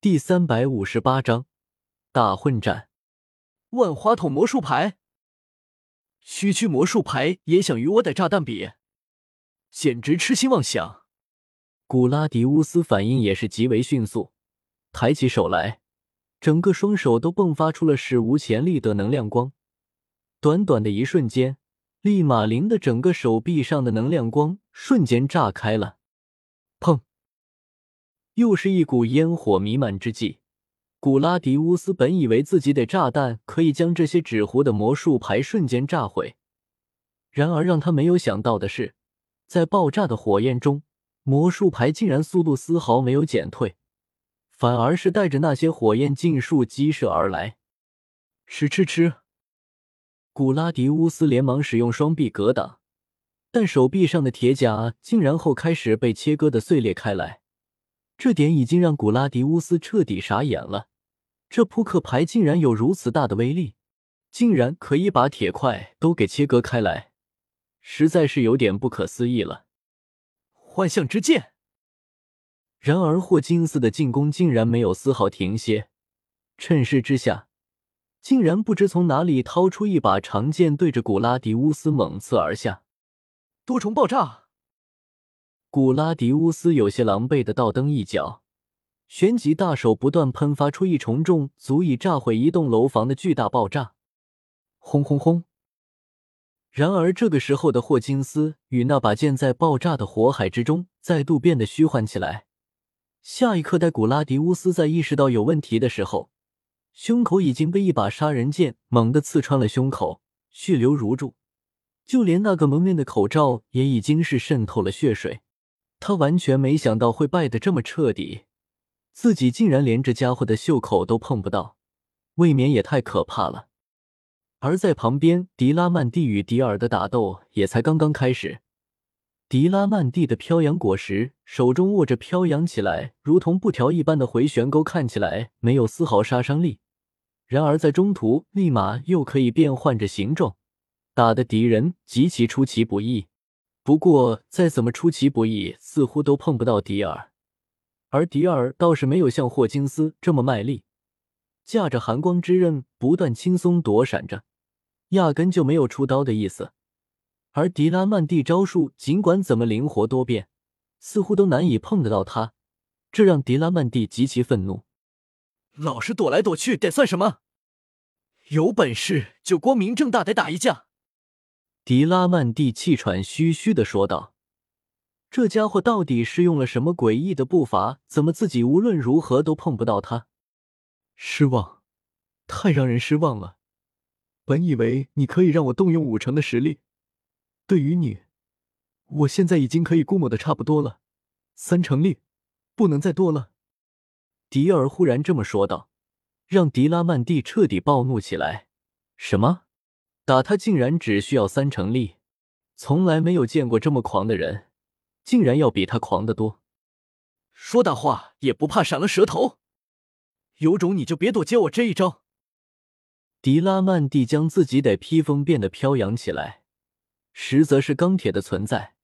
第三百五十八章大混战。万花筒魔术牌，区区魔术牌也想与我逮炸弹比，简直痴心妄想！古拉迪乌斯反应也是极为迅速，抬起手来，整个双手都迸发出了史无前例的能量光。短短的一瞬间，利马林的整个手臂上的能量光瞬间炸开了，砰！又是一股烟火弥漫之际，古拉迪乌斯本以为自己的炸弹可以将这些纸糊的魔术牌瞬间炸毁，然而让他没有想到的是，在爆炸的火焰中，魔术牌竟然速度丝毫没有减退，反而是带着那些火焰尽数激射而来。吃吃吃！古拉迪乌斯连忙使用双臂格挡，但手臂上的铁甲竟然后开始被切割的碎裂开来。这点已经让古拉迪乌斯彻底傻眼了，这扑克牌竟然有如此大的威力，竟然可以把铁块都给切割开来，实在是有点不可思议了。幻象之剑。然而霍金斯的进攻竟然没有丝毫停歇，趁势之下，竟然不知从哪里掏出一把长剑，对着古拉迪乌斯猛刺而下。多重爆炸。古拉迪乌斯有些狼狈的倒蹬一脚，旋即大手不断喷发出一重重足以炸毁一栋楼房的巨大爆炸，轰轰轰！然而这个时候的霍金斯与那把剑在爆炸的火海之中再度变得虚幻起来。下一刻，待古拉迪乌斯在意识到有问题的时候，胸口已经被一把杀人剑猛地刺穿了胸口，血流如注，就连那个蒙面的口罩也已经是渗透了血水。他完全没想到会败得这么彻底，自己竟然连这家伙的袖口都碰不到，未免也太可怕了。而在旁边，迪拉曼蒂与迪尔的打斗也才刚刚开始。迪拉曼蒂的飘扬果实手中握着，飘扬起来如同布条一般的回旋钩，看起来没有丝毫杀伤力。然而在中途，立马又可以变换着形状，打的敌人极其出其不意。不过，再怎么出其不意，似乎都碰不到迪尔，而迪尔倒是没有像霍金斯这么卖力，架着寒光之刃不断轻松躲闪着，压根就没有出刀的意思。而迪拉曼蒂招数尽管怎么灵活多变，似乎都难以碰得到他，这让迪拉曼蒂极其愤怒。老是躲来躲去得算什么？有本事就光明正大的打一架！迪拉曼蒂气喘吁吁的说道：“这家伙到底是用了什么诡异的步伐？怎么自己无论如何都碰不到他？失望，太让人失望了！本以为你可以让我动用五成的实力，对于你，我现在已经可以估摸的差不多了。三成力，不能再多了。”迪尔忽然这么说道，让迪拉曼蒂彻底暴怒起来。什么？打他竟然只需要三成力，从来没有见过这么狂的人，竟然要比他狂得多。说大话也不怕闪了舌头，有种你就别躲接我这一招。迪拉曼蒂将自己的披风变得飘扬起来，实则是钢铁的存在。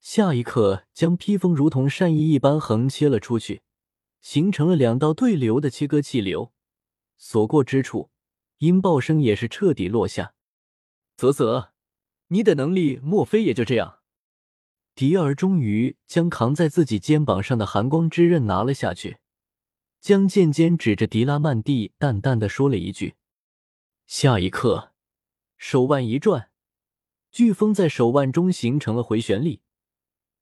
下一刻，将披风如同善意一般横切了出去，形成了两道对流的切割气流，所过之处，音爆声也是彻底落下。啧啧，你的能力莫非也就这样？迪尔终于将扛在自己肩膀上的寒光之刃拿了下去，将剑尖指着迪拉曼蒂，淡淡的说了一句。下一刻，手腕一转，飓风在手腕中形成了回旋力，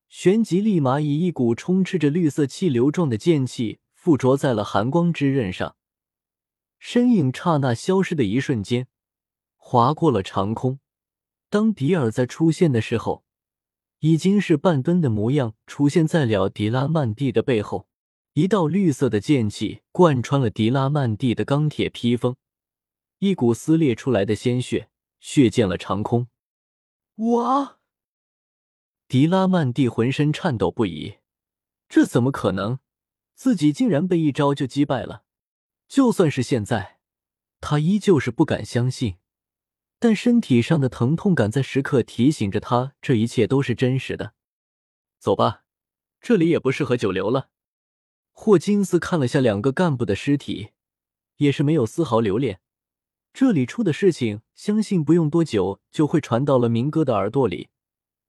旋即立马以一股充斥着绿色气流状的剑气附着在了寒光之刃上，身影刹那消失的一瞬间。划过了长空，当迪尔在出现的时候，已经是半蹲的模样，出现在了迪拉曼蒂的背后。一道绿色的剑气贯穿了迪拉曼蒂的钢铁披风，一股撕裂出来的鲜血血溅了长空。哇！迪拉曼蒂浑身颤抖不已，这怎么可能？自己竟然被一招就击败了！就算是现在，他依旧是不敢相信。但身体上的疼痛感在时刻提醒着他，这一切都是真实的。走吧，这里也不适合久留了。霍金斯看了下两个干部的尸体，也是没有丝毫留恋。这里出的事情，相信不用多久就会传到了明哥的耳朵里，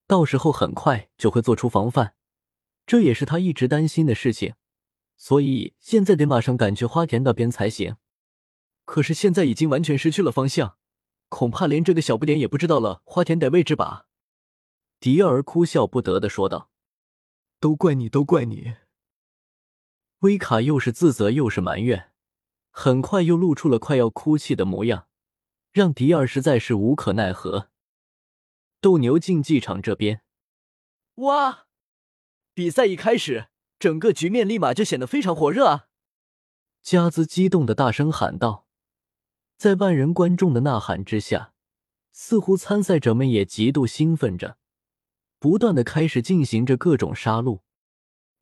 到时候很快就会做出防范。这也是他一直担心的事情，所以现在得马上赶去花田那边才行。可是现在已经完全失去了方向，恐怕连这个小不点也不知道了花田的位置吧？迪尔哭笑不得的说道：“都怪你，都怪你。”威卡又是自责又是埋怨，很快又露出了快要哭泣的模样，让迪尔实在是无可奈何。斗牛竞技场这边，哇！比赛一开始，整个局面立马就显得非常火热啊！加兹激动的大声喊道，在万人观众的呐喊之下，似乎参赛者们也极度兴奋着，不断的开始进行着各种杀戮。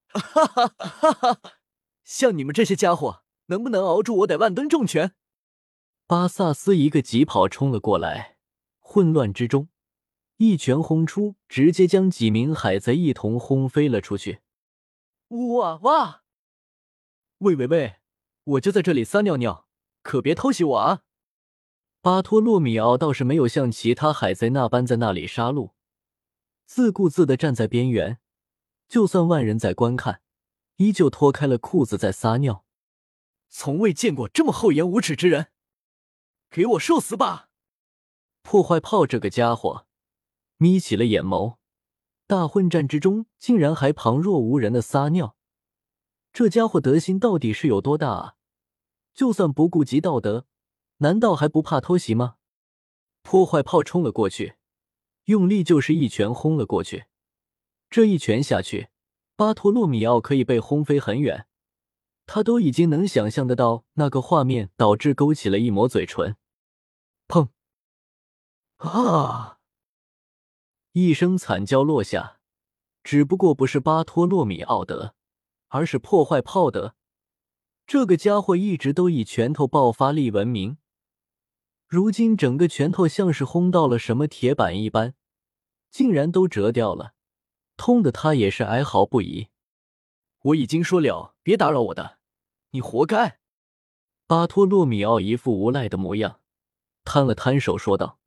哈哈哈哈！像你们这些家伙，能不能熬住我得万吨重拳？巴萨斯一个疾跑冲了过来，混乱之中。一拳轰出，直接将几名海贼一同轰飞了出去。哇哇！喂喂喂！我就在这里撒尿尿，可别偷袭我啊！巴托洛米奥倒是没有像其他海贼那般在那里杀戮，自顾自的站在边缘，就算万人在观看，依旧脱开了裤子在撒尿。从未见过这么厚颜无耻之人！给我受死吧！破坏炮这个家伙。眯起了眼眸，大混战之中竟然还旁若无人的撒尿，这家伙德行到底是有多大啊？就算不顾及道德，难道还不怕偷袭吗？破坏炮冲了过去，用力就是一拳轰了过去。这一拳下去，巴托洛米奥可以被轰飞很远，他都已经能想象得到那个画面，导致勾起了一抹嘴唇。砰！啊！一声惨叫落下，只不过不是巴托洛米奥德，而是破坏炮德。这个家伙一直都以拳头爆发力闻名，如今整个拳头像是轰到了什么铁板一般，竟然都折掉了，痛的他也是哀嚎不已。我已经说了，别打扰我的，你活该！巴托洛米奥一副无赖的模样，摊了摊手说道：“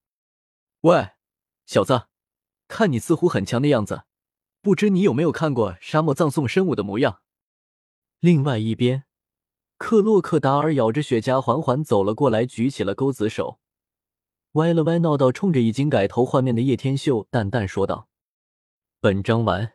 喂，小子。”看你似乎很强的样子，不知你有没有看过沙漠葬送生物的模样？另外一边，克洛克达尔咬着雪茄，缓缓走了过来，举起了钩子手，歪了歪闹道，冲着已经改头换面的叶天秀淡淡说道：“本章完。”